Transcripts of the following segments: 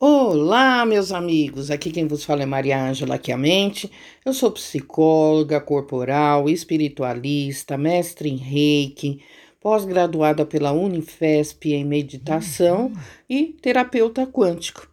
Olá, meus amigos! Aqui quem vos fala é Maria Ângela Chiamente. Eu sou psicóloga corporal, espiritualista, mestre em reiki, pós-graduada pela Unifesp em meditação e terapeuta quântico.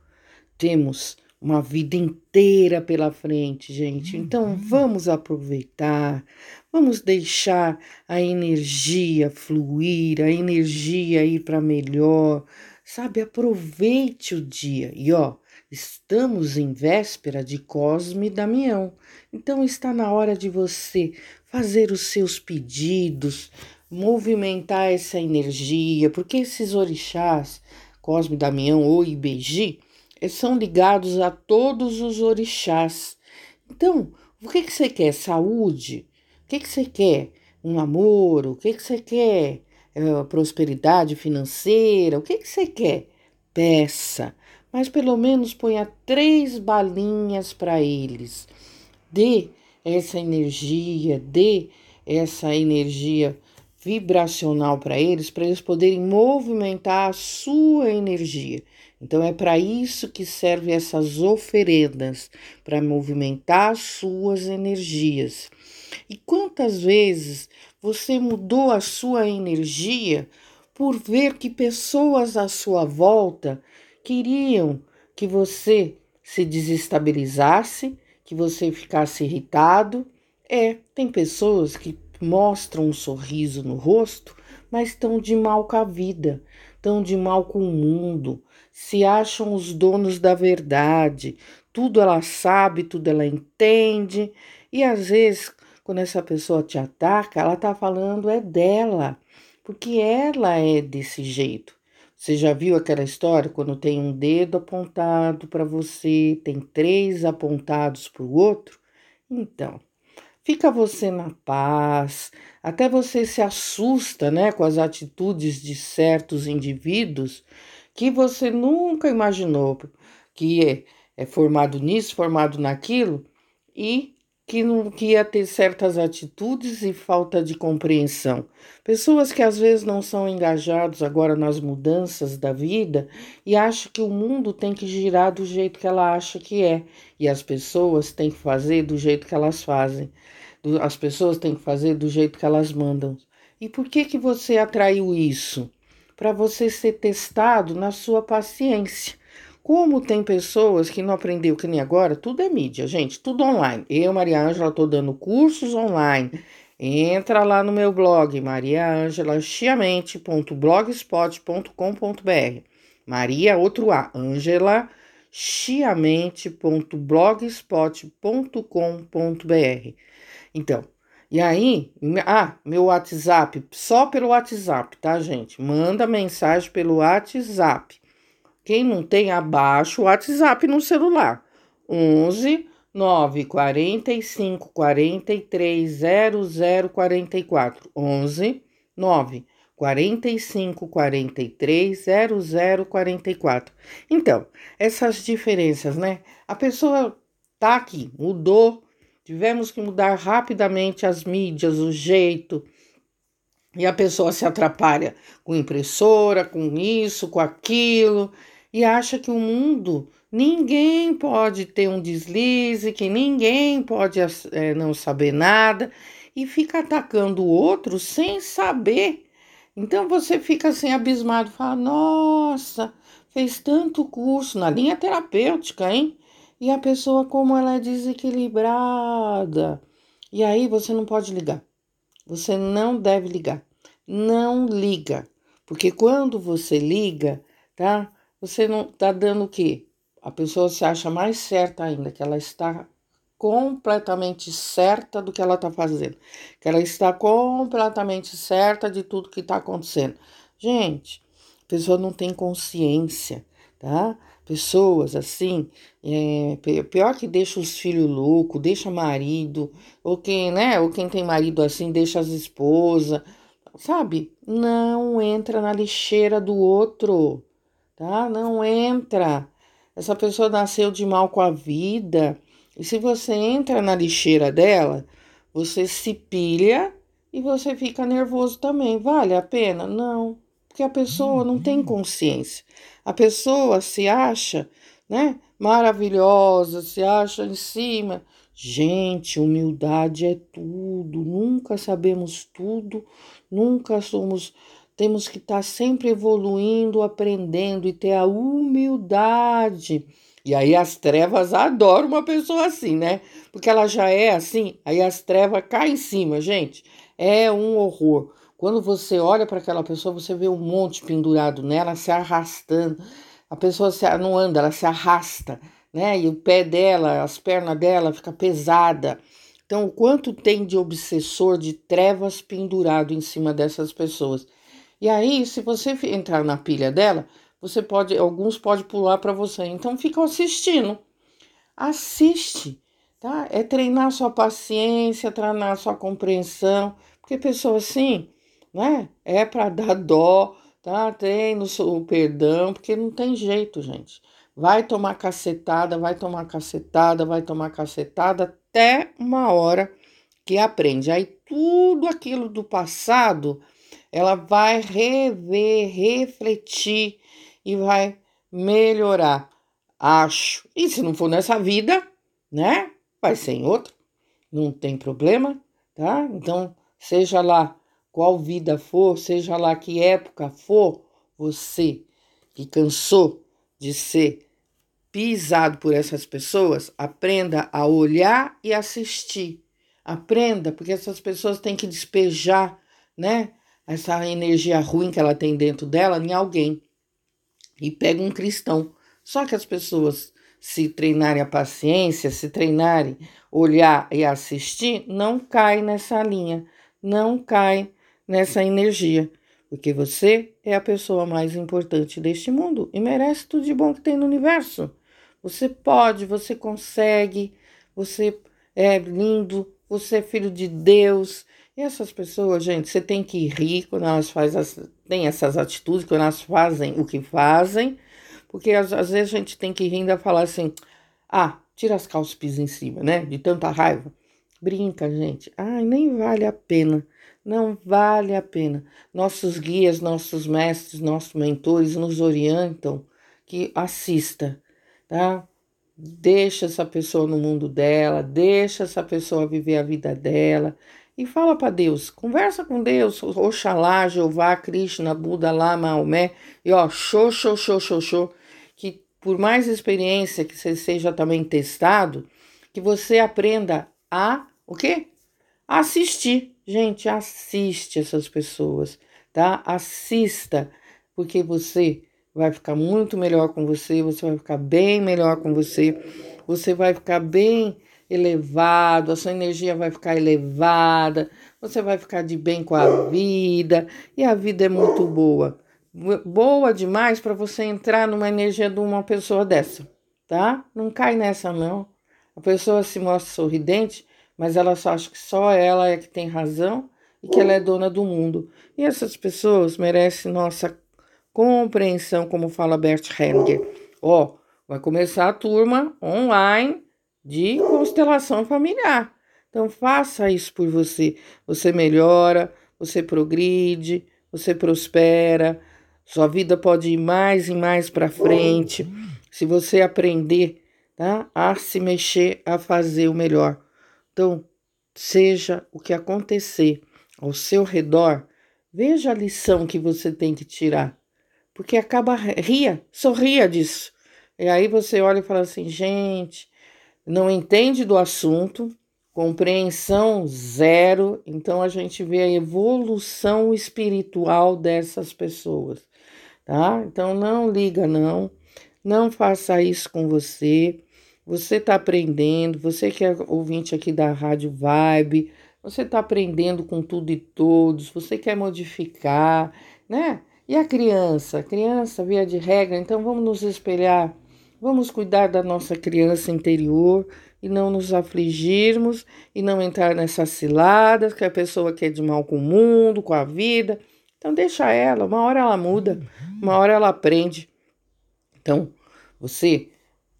Temos uma vida inteira pela frente, gente. Então vamos aproveitar, vamos deixar a energia fluir, a energia ir para melhor Sabe, aproveite o dia. E ó, estamos em véspera de Cosme e Damião. Então está na hora de você fazer os seus pedidos, movimentar essa energia, porque esses orixás, Cosme, Damião ou Ibeji, eh, são ligados a todos os orixás. Então, o que, que você quer? Saúde? O que, que você quer? Um amor? O que, que você quer? É, prosperidade financeira, o que, que você quer? Peça, mas pelo menos ponha três balinhas para eles. Dê essa energia, dê essa energia vibracional para eles, para eles poderem movimentar a sua energia. Então é para isso que servem essas oferendas, para movimentar as suas energias. E quantas vezes você mudou a sua energia por ver que pessoas à sua volta queriam que você se desestabilizasse, que você ficasse irritado. É, tem pessoas que mostram um sorriso no rosto, mas estão de mal com a vida, estão de mal com o mundo, se acham os donos da verdade, tudo ela sabe, tudo ela entende, e às vezes quando essa pessoa te ataca, ela tá falando é dela, porque ela é desse jeito. Você já viu aquela história quando tem um dedo apontado para você, tem três apontados para o outro? Então, fica você na paz, até você se assusta, né, com as atitudes de certos indivíduos que você nunca imaginou que é, é formado nisso, formado naquilo, e que não que ia ter certas atitudes e falta de compreensão. Pessoas que às vezes não são engajados agora nas mudanças da vida e acham que o mundo tem que girar do jeito que ela acha que é e as pessoas têm que fazer do jeito que elas fazem. As pessoas têm que fazer do jeito que elas mandam. E por que que você atraiu isso? Para você ser testado na sua paciência. Como tem pessoas que não aprendeu que nem agora, tudo é mídia, gente, tudo online. Eu, Maria Ângela, estou dando cursos online. Entra lá no meu blog, mariaangelachiamente.blogspot.com.br. Maria, outro A, Ângela chiamente.blogspot.com.br. Então, e aí, ah, meu WhatsApp, só pelo WhatsApp, tá, gente? Manda mensagem pelo WhatsApp. Quem não tem, abaixa o WhatsApp no celular. 11 9 45 43 00 44. 11 9 45 43 00 44. Então, essas diferenças, né? A pessoa tá aqui, mudou, tivemos que mudar rapidamente as mídias, o jeito, e a pessoa se atrapalha com impressora, com isso, com aquilo e acha que o mundo ninguém pode ter um deslize, que ninguém pode é, não saber nada e fica atacando o outro sem saber. Então você fica assim abismado, fala: "Nossa, fez tanto curso na linha terapêutica, hein?" E a pessoa como ela é desequilibrada. E aí você não pode ligar. Você não deve ligar. Não liga, porque quando você liga, tá? Você não está dando o quê? A pessoa se acha mais certa ainda, que ela está completamente certa do que ela está fazendo, que ela está completamente certa de tudo que está acontecendo. Gente, a pessoa não tem consciência, tá? Pessoas assim, é, pior que deixa os filhos loucos, deixa marido, ou quem, né? Ou quem tem marido assim, deixa as esposas, sabe? Não entra na lixeira do outro tá? Não entra. Essa pessoa nasceu de mal com a vida. E se você entra na lixeira dela, você se pilha e você fica nervoso também. Vale a pena? Não, porque a pessoa não tem consciência. A pessoa se acha né? Maravilhosa, se acha em cima. Gente, humildade é tudo. Nunca sabemos tudo, nunca somos. Temos que estar tá sempre evoluindo, aprendendo e ter a humildade. E aí as trevas adoram uma pessoa assim, né? Porque ela já é assim, aí as trevas caem em cima, gente. É um horror. Quando você olha para aquela pessoa, você vê um monte pendurado nela, se arrastando. A pessoa não anda, ela se arrasta, né? E o pé dela, as pernas dela fica pesada. Então, o quanto tem de obsessor, de trevas pendurado em cima dessas pessoas. E aí, se você entrar na pilha dela, você pode, alguns pode pular para você. Então, fica assistindo. Assiste, tá? É treinar sua paciência, treinar sua compreensão, porque pessoa assim, né? É para dar dó, tá? Tem no seu perdão, porque não tem jeito, gente. Vai tomar cacetada, vai tomar cacetada, vai tomar cacetada até uma hora que aprende. Aí tudo aquilo do passado, ela vai rever, refletir e vai melhorar. Acho. E se não for nessa vida, né? Vai ser em outra. Não tem problema, tá? Então, seja lá qual vida for, seja lá que época for, você que cansou de ser pisado por essas pessoas, aprenda a olhar e assistir. Aprenda, porque essas pessoas têm que despejar, né? Essa energia ruim que ela tem dentro dela em alguém. E pega um cristão. Só que as pessoas, se treinarem a paciência, se treinarem olhar e assistir, não cai nessa linha, não cai nessa energia, porque você é a pessoa mais importante deste mundo e merece tudo de bom que tem no universo. Você pode, você consegue, você é lindo, você é filho de Deus. E essas pessoas, gente, você tem que rir quando elas fazem as, essas atitudes, quando elas fazem o que fazem, porque às, às vezes a gente tem que rir ainda falar assim: ah, tira as calças em cima, né? De tanta raiva. Brinca, gente. Ai, nem vale a pena. Não vale a pena. Nossos guias, nossos mestres, nossos mentores nos orientam que assista, tá? Deixa essa pessoa no mundo dela, deixa essa pessoa viver a vida dela e fala para Deus, conversa com Deus, Oxalá, Jeová, Krishna, Buda, lá, Maomé, e ó, show, show, show, show, show, que por mais experiência que você seja também testado, que você aprenda a o quê? Assistir. Gente, assiste essas pessoas, tá? Assista, porque você vai ficar muito melhor com você, você vai ficar bem melhor com você, você vai ficar bem elevado, a sua energia vai ficar elevada, você vai ficar de bem com a vida, e a vida é muito boa. Boa demais para você entrar numa energia de uma pessoa dessa, tá? Não cai nessa não. A pessoa se mostra sorridente, mas ela só acha que só ela é que tem razão e que ela é dona do mundo. E essas pessoas merecem nossa compreensão, como fala Bert Hellinger. Ó, oh, vai começar a turma online de constelação familiar. Então faça isso por você. Você melhora, você progride, você prospera. Sua vida pode ir mais e mais para frente se você aprender, tá? A se mexer, a fazer o melhor. Então, seja o que acontecer ao seu redor, veja a lição que você tem que tirar. Porque acaba, ria, sorria disso. E aí você olha e fala assim, gente, não entende do assunto, compreensão zero, então a gente vê a evolução espiritual dessas pessoas, tá? Então não liga não, não faça isso com você. Você está aprendendo, você que é ouvinte aqui da Rádio Vibe, você está aprendendo com tudo e todos, você quer modificar, né? E a criança? A criança, via de regra, então vamos nos espelhar, vamos cuidar da nossa criança interior e não nos afligirmos e não entrar nessas ciladas que a pessoa quer de mal com o mundo, com a vida. Então deixa ela, uma hora ela muda, uma hora ela aprende. Então, você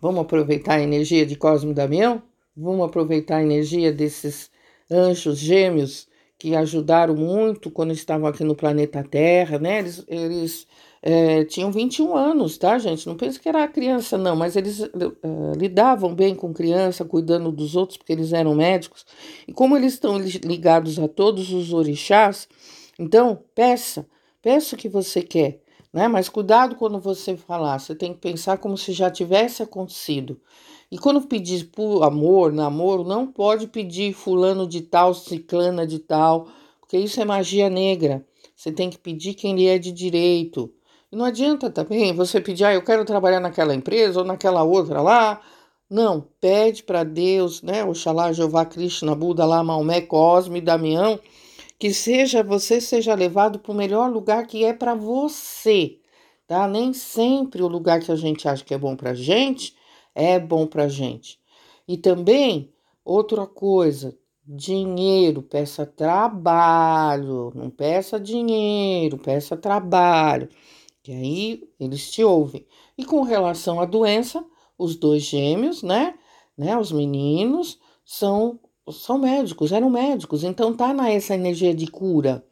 Vamos aproveitar a energia de Cosmo Damião? Vamos aproveitar a energia desses anjos gêmeos que ajudaram muito quando estavam aqui no planeta Terra, né? Eles, eles é, tinham 21 anos, tá, gente? Não pense que era criança, não, mas eles é, lidavam bem com criança, cuidando dos outros, porque eles eram médicos. E como eles estão ligados a todos os orixás, então peça, peça o que você quer, né? Mas cuidado quando você falar, você tem que pensar como se já tivesse acontecido. E quando pedir por amor, namoro, não pode pedir fulano de tal, ciclana de tal, porque isso é magia negra. Você tem que pedir quem lhe é de direito. Não adianta também você pedir, ah, eu quero trabalhar naquela empresa ou naquela outra lá. Não, pede para Deus, né? Oxalá, Jeová, Krishna, Buda, lá, Maomé, Cosme, Damião, que seja você seja levado para o melhor lugar que é para você, tá? Nem sempre o lugar que a gente acha que é bom para gente é bom para gente. E também outra coisa, dinheiro, peça trabalho, não peça dinheiro, peça trabalho que aí eles te ouvem. E com relação à doença, os dois gêmeos, né, né, os meninos são são médicos, eram médicos, então tá nessa energia de cura.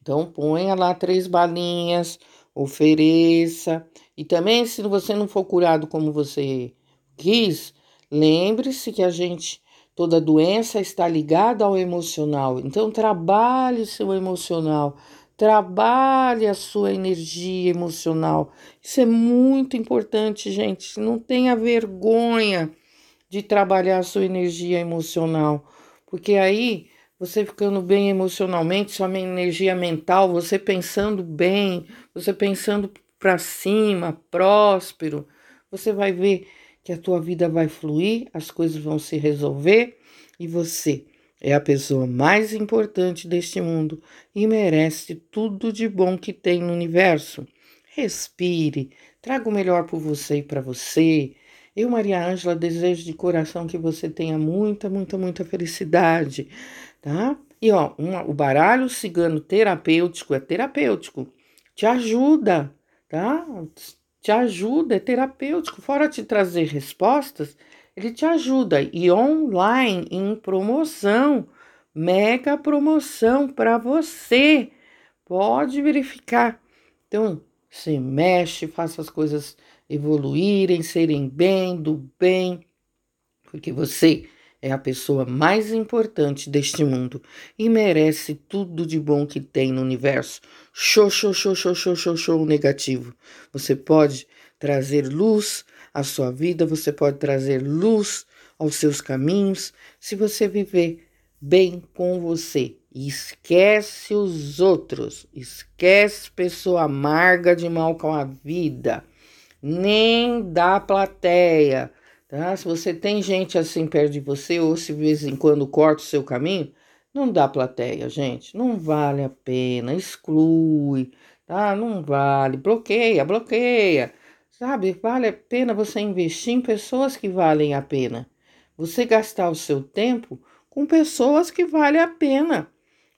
Então ponha lá três balinhas, ofereça. E também se você não for curado como você quis, lembre-se que a gente toda doença está ligada ao emocional. Então trabalhe seu emocional, Trabalhe a sua energia emocional. Isso é muito importante, gente. Não tenha vergonha de trabalhar a sua energia emocional, porque aí você ficando bem emocionalmente, sua energia mental, você pensando bem, você pensando para cima, próspero, você vai ver que a tua vida vai fluir, as coisas vão se resolver e você é a pessoa mais importante deste mundo e merece tudo de bom que tem no universo. Respire, traga o melhor por você e para você. Eu, Maria Ângela, desejo de coração que você tenha muita, muita, muita felicidade, tá? E ó, uma, o baralho cigano terapêutico é terapêutico, te ajuda, tá? Te ajuda, é terapêutico. Fora te trazer respostas, ele te ajuda e online em promoção, mega promoção para você. Pode verificar. Então, se mexe, faça as coisas evoluírem, serem bem, do bem, porque você é a pessoa mais importante deste mundo e merece tudo de bom que tem no universo. Show, show, show, show, show, show, show negativo. Você pode trazer luz à sua vida, você pode trazer luz aos seus caminhos se você viver bem com você. Esquece os outros, esquece pessoa amarga de mal com a vida, nem da plateia, tá? Se você tem gente assim perto de você, ou se de vez em quando corta o seu caminho, não dá plateia, gente, não vale a pena, exclui, tá? Não vale, bloqueia, bloqueia. Sabe, vale a pena você investir em pessoas que valem a pena. Você gastar o seu tempo com pessoas que valem a pena.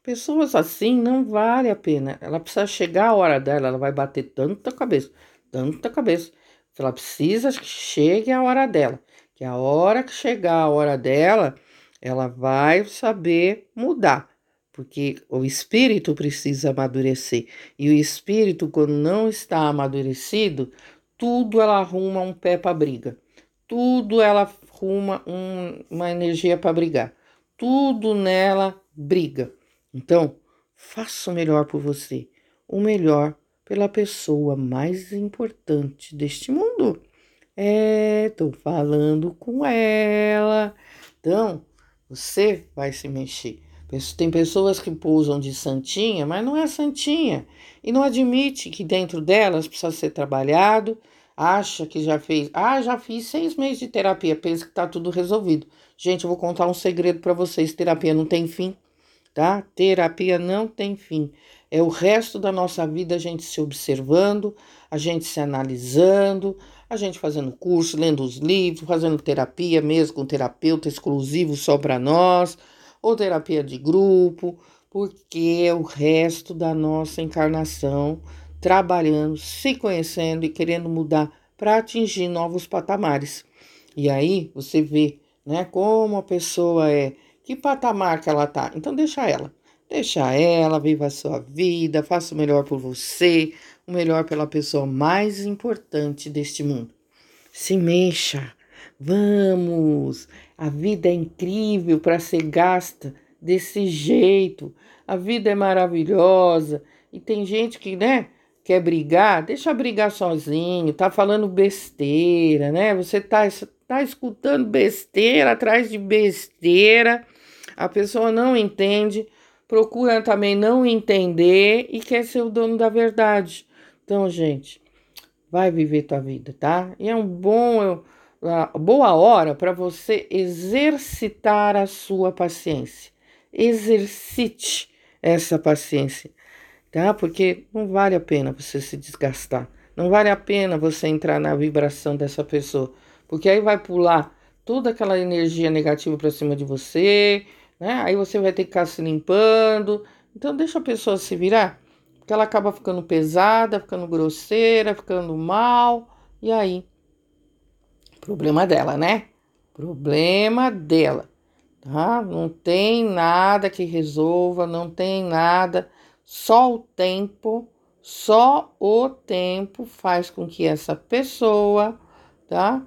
Pessoas assim não vale a pena. Ela precisa chegar a hora dela, ela vai bater tanta cabeça, tanta cabeça. Ela precisa que chegue a hora dela. Que a hora que chegar a hora dela, ela vai saber mudar porque o espírito precisa amadurecer. E o espírito, quando não está amadurecido, tudo ela arruma um pé para briga, tudo ela arruma um, uma energia para brigar, tudo nela briga. Então, faça o melhor por você, o melhor pela pessoa mais importante deste mundo. É, tô falando com ela. Então, você vai se mexer. Tem pessoas que pousam de santinha, mas não é santinha. E não admite que dentro delas precisa ser trabalhado, acha que já fez. Ah, já fiz seis meses de terapia, pensa que tá tudo resolvido. Gente, eu vou contar um segredo para vocês: terapia não tem fim, tá? Terapia não tem fim. É o resto da nossa vida a gente se observando, a gente se analisando, a gente fazendo curso, lendo os livros, fazendo terapia mesmo com terapeuta exclusivo só para nós ou terapia de grupo, porque é o resto da nossa encarnação trabalhando, se conhecendo e querendo mudar para atingir novos patamares. E aí você vê, né, como a pessoa é, que patamar que ela tá. Então deixa ela. Deixa ela, viva a sua vida, faça o melhor por você, o melhor pela pessoa mais importante deste mundo. Se mexa, vamos! A vida é incrível para ser gasta desse jeito. A vida é maravilhosa e tem gente que, né, quer brigar, deixa brigar sozinho, tá falando besteira, né? Você tá, tá escutando besteira atrás de besteira, a pessoa não entende, procura também não entender e quer ser o dono da verdade. Então, gente, vai viver tua vida, tá? E é um bom, uma boa hora para você exercitar a sua paciência. Exercite essa paciência tá? Porque não vale a pena você se desgastar. Não vale a pena você entrar na vibração dessa pessoa, porque aí vai pular toda aquela energia negativa para cima de você, né? Aí você vai ter que ficar se limpando. Então deixa a pessoa se virar, porque ela acaba ficando pesada, ficando grosseira, ficando mal, e aí problema dela, né? Problema dela, tá? Não tem nada que resolva, não tem nada só o tempo, só o tempo faz com que essa pessoa, tá?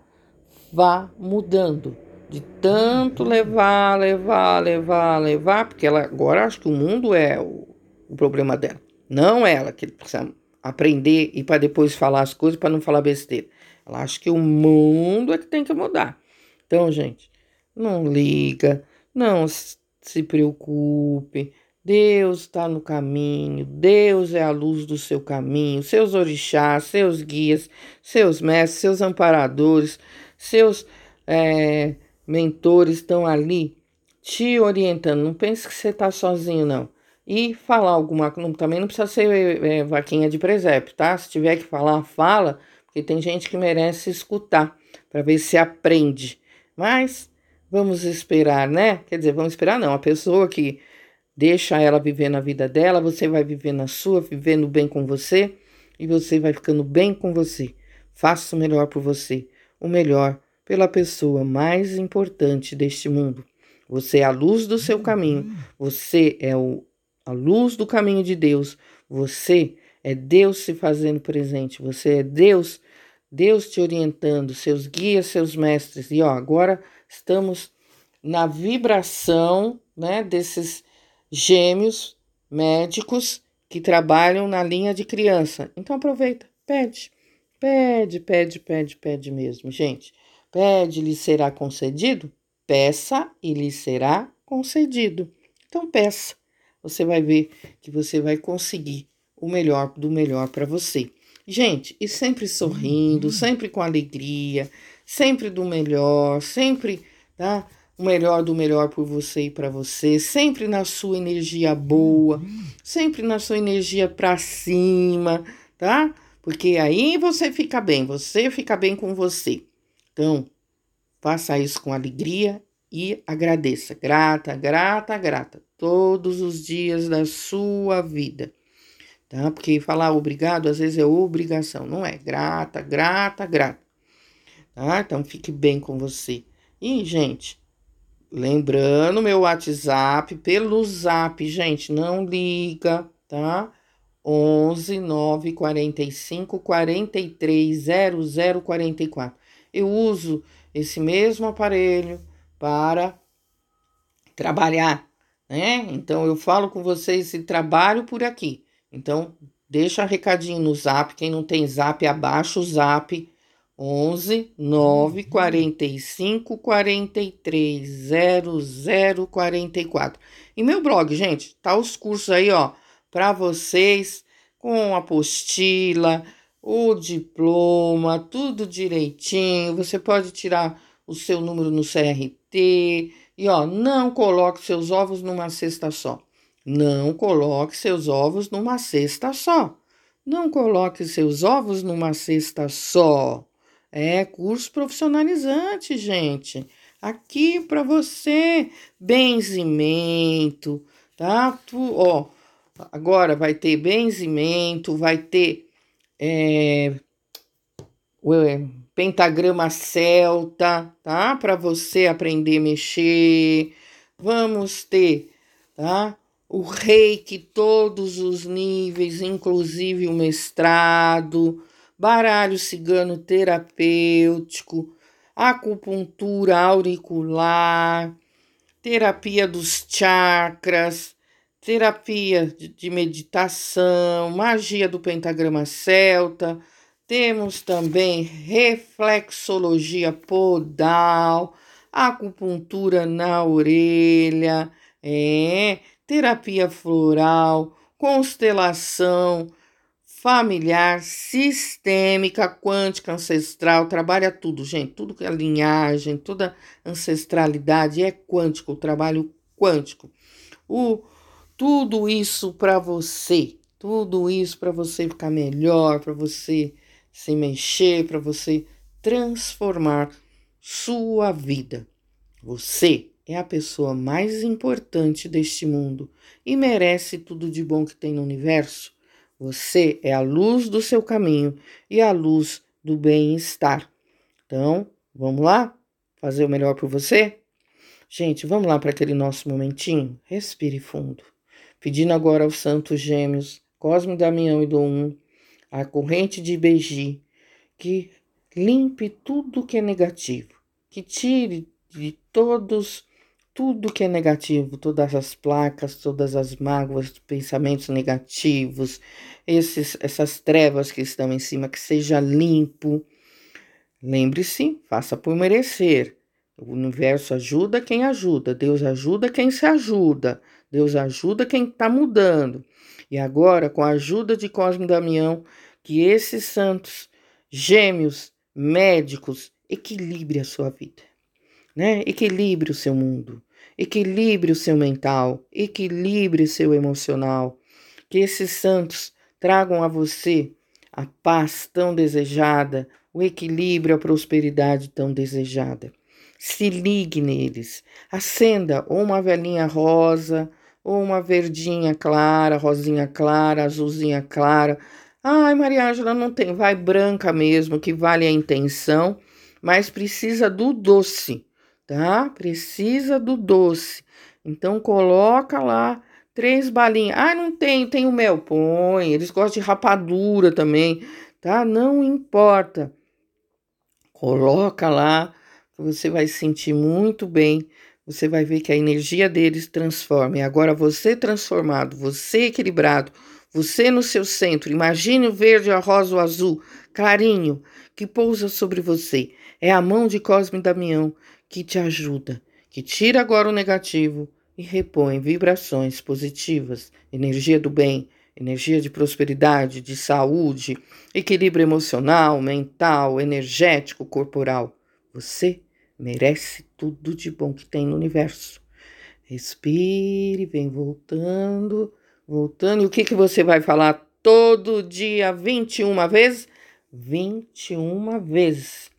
Vá mudando. De tanto levar, levar, levar, levar, porque ela agora acho que o mundo é o, o problema dela. Não ela, que precisa aprender e para depois falar as coisas para não falar besteira. Ela acha que o mundo é que tem que mudar. Então, gente, não liga, não se preocupe, Deus está no caminho, Deus é a luz do seu caminho, seus orixás, seus guias, seus mestres, seus amparadores, seus é, mentores estão ali te orientando. Não pense que você está sozinho, não. E falar alguma coisa, também não precisa ser é, vaquinha de presépio, tá? Se tiver que falar, fala, porque tem gente que merece escutar, para ver se aprende. Mas vamos esperar, né? Quer dizer, vamos esperar, não. A pessoa que Deixa ela viver na vida dela, você vai viver na sua, vivendo bem com você e você vai ficando bem com você. Faça o melhor por você, o melhor pela pessoa mais importante deste mundo. Você é a luz do seu caminho, você é o, a luz do caminho de Deus, você é Deus se fazendo presente, você é Deus, Deus te orientando, seus guias, seus mestres. E ó, agora estamos na vibração, né, desses gêmeos médicos que trabalham na linha de criança. Então aproveita, pede, pede, pede, pede, pede mesmo, gente. Pede, lhe será concedido? Peça e lhe será concedido. Então peça. Você vai ver que você vai conseguir o melhor do melhor para você. Gente, e sempre sorrindo, sempre com alegria, sempre do melhor, sempre, tá? O melhor do melhor por você e para você, sempre na sua energia boa, sempre na sua energia para cima, tá? Porque aí você fica bem, você fica bem com você. Então, faça isso com alegria e agradeça. Grata, grata, grata. Todos os dias da sua vida. Tá? Porque falar obrigado às vezes é obrigação, não é? Grata, grata, grata. Tá? Então fique bem com você. E, gente, Lembrando meu WhatsApp pelo Zap, gente, não liga, tá? 11 945 43 00 44. Eu uso esse mesmo aparelho para trabalhar, né? Então eu falo com vocês e trabalho por aqui. Então deixa recadinho no Zap, quem não tem Zap, abaixa o Zap 11 9 45 43 00 44. E meu blog, gente, tá os cursos aí, ó, para vocês com apostila, o diploma, tudo direitinho. Você pode tirar o seu número no CRT e ó, não coloque seus ovos numa cesta só. Não coloque seus ovos numa cesta só. Não coloque seus ovos numa cesta só. É curso profissionalizante, gente. Aqui para você, benzimento, tá? Tu, ó, agora vai ter benzimento, vai ter é, é, pentagrama celta, tá? Para você aprender a mexer. Vamos ter, tá? o reiki, todos os níveis, inclusive o mestrado, baralho cigano terapêutico, acupuntura auricular, terapia dos chakras, terapia de meditação, magia do pentagrama celta. Temos também reflexologia podal, acupuntura na orelha, é, terapia floral, constelação familiar, sistêmica, quântica, ancestral, trabalha tudo, gente, tudo que é linhagem, toda ancestralidade é quântico, o trabalho quântico. O tudo isso para você, tudo isso para você ficar melhor, para você se mexer, para você transformar sua vida. Você é a pessoa mais importante deste mundo e merece tudo de bom que tem no universo. Você é a luz do seu caminho e a luz do bem-estar. Então, vamos lá fazer o melhor por você? Gente, vamos lá para aquele nosso momentinho? Respire fundo. Pedindo agora aos santos gêmeos, Cosme, Damião e Dom a corrente de Beji, que limpe tudo que é negativo, que tire de todos tudo que é negativo, todas as placas, todas as mágoas, pensamentos negativos, esses, essas trevas que estão em cima, que seja limpo. Lembre-se, faça por merecer. O universo ajuda quem ajuda, Deus ajuda quem se ajuda, Deus ajuda quem está mudando. E agora, com a ajuda de Cosme Damião, que esses santos gêmeos médicos equilibre a sua vida, né? Equilibre o seu mundo. Equilibre o seu mental, equilibre o seu emocional. Que esses santos tragam a você a paz tão desejada, o equilíbrio, a prosperidade tão desejada. Se ligue neles. Acenda ou uma velhinha rosa, ou uma verdinha clara, rosinha clara, azulzinha clara. Ai, Maria Ângela, não tem. Vai branca mesmo, que vale a intenção, mas precisa do doce tá? Precisa do doce. Então coloca lá três balinhas. Ah, não tem, tem o mel, põe. Eles gostam de rapadura também, tá? Não importa. Coloca lá, você vai sentir muito bem. Você vai ver que a energia deles transforma. E agora você transformado, você equilibrado, você no seu centro. Imagine o verde, a rosa, o azul, clarinho, que pousa sobre você. É a mão de Cosme Damião que te ajuda, que tira agora o negativo e repõe vibrações positivas, energia do bem, energia de prosperidade, de saúde, equilíbrio emocional, mental, energético, corporal. Você merece tudo de bom que tem no universo. Respire, vem voltando, voltando. E o que, que você vai falar todo dia 21 vezes? 21 vezes.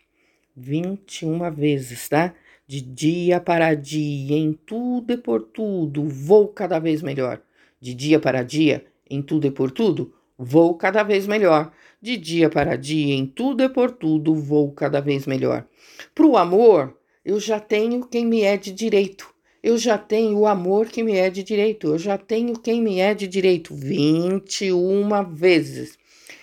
21 vezes, tá? De dia para dia, em tudo e por tudo, vou cada vez melhor. De dia para dia, em tudo e por tudo, vou cada vez melhor. De dia para dia, em tudo e por tudo, vou cada vez melhor. Pro amor, eu já tenho quem me é de direito. Eu já tenho o amor que me é de direito. Eu já tenho quem me é de direito 21 vezes.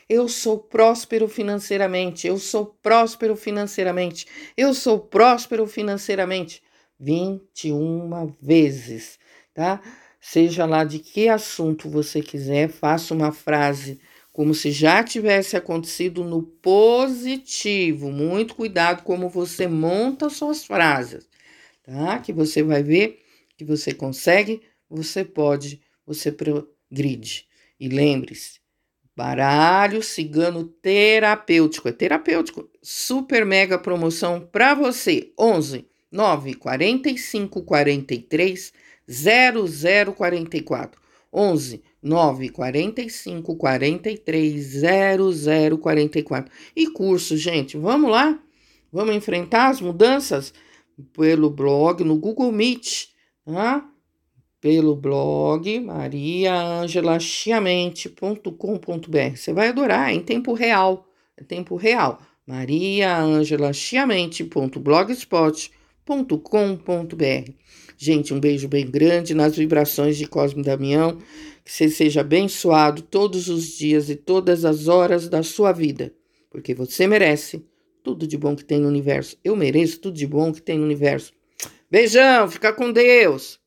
Eu sou próspero financeiramente. Eu sou próspero financeiramente. Eu sou próspero financeiramente. 21 vezes, tá? Seja lá de que assunto você quiser, faça uma frase como se já tivesse acontecido no positivo. Muito cuidado como você monta suas frases, tá? Que você vai ver que você consegue, você pode, você progride. E lembre-se, Baralho cigano terapêutico. É terapêutico. Super mega promoção para você. 11 9 45 43 0044. 11 9 45 43 0044. E curso, gente, vamos lá? Vamos enfrentar as mudanças pelo blog no Google Meet, tá? Pelo blog mariaangelachiamente.com.br. Você vai adorar, é em tempo real, é tempo real. mariaangelachiamente.blogspot.com.br Gente, um beijo bem grande nas vibrações de Cosme Damião. Que você seja abençoado todos os dias e todas as horas da sua vida, porque você merece tudo de bom que tem no universo. Eu mereço tudo de bom que tem no universo. Beijão, fica com Deus.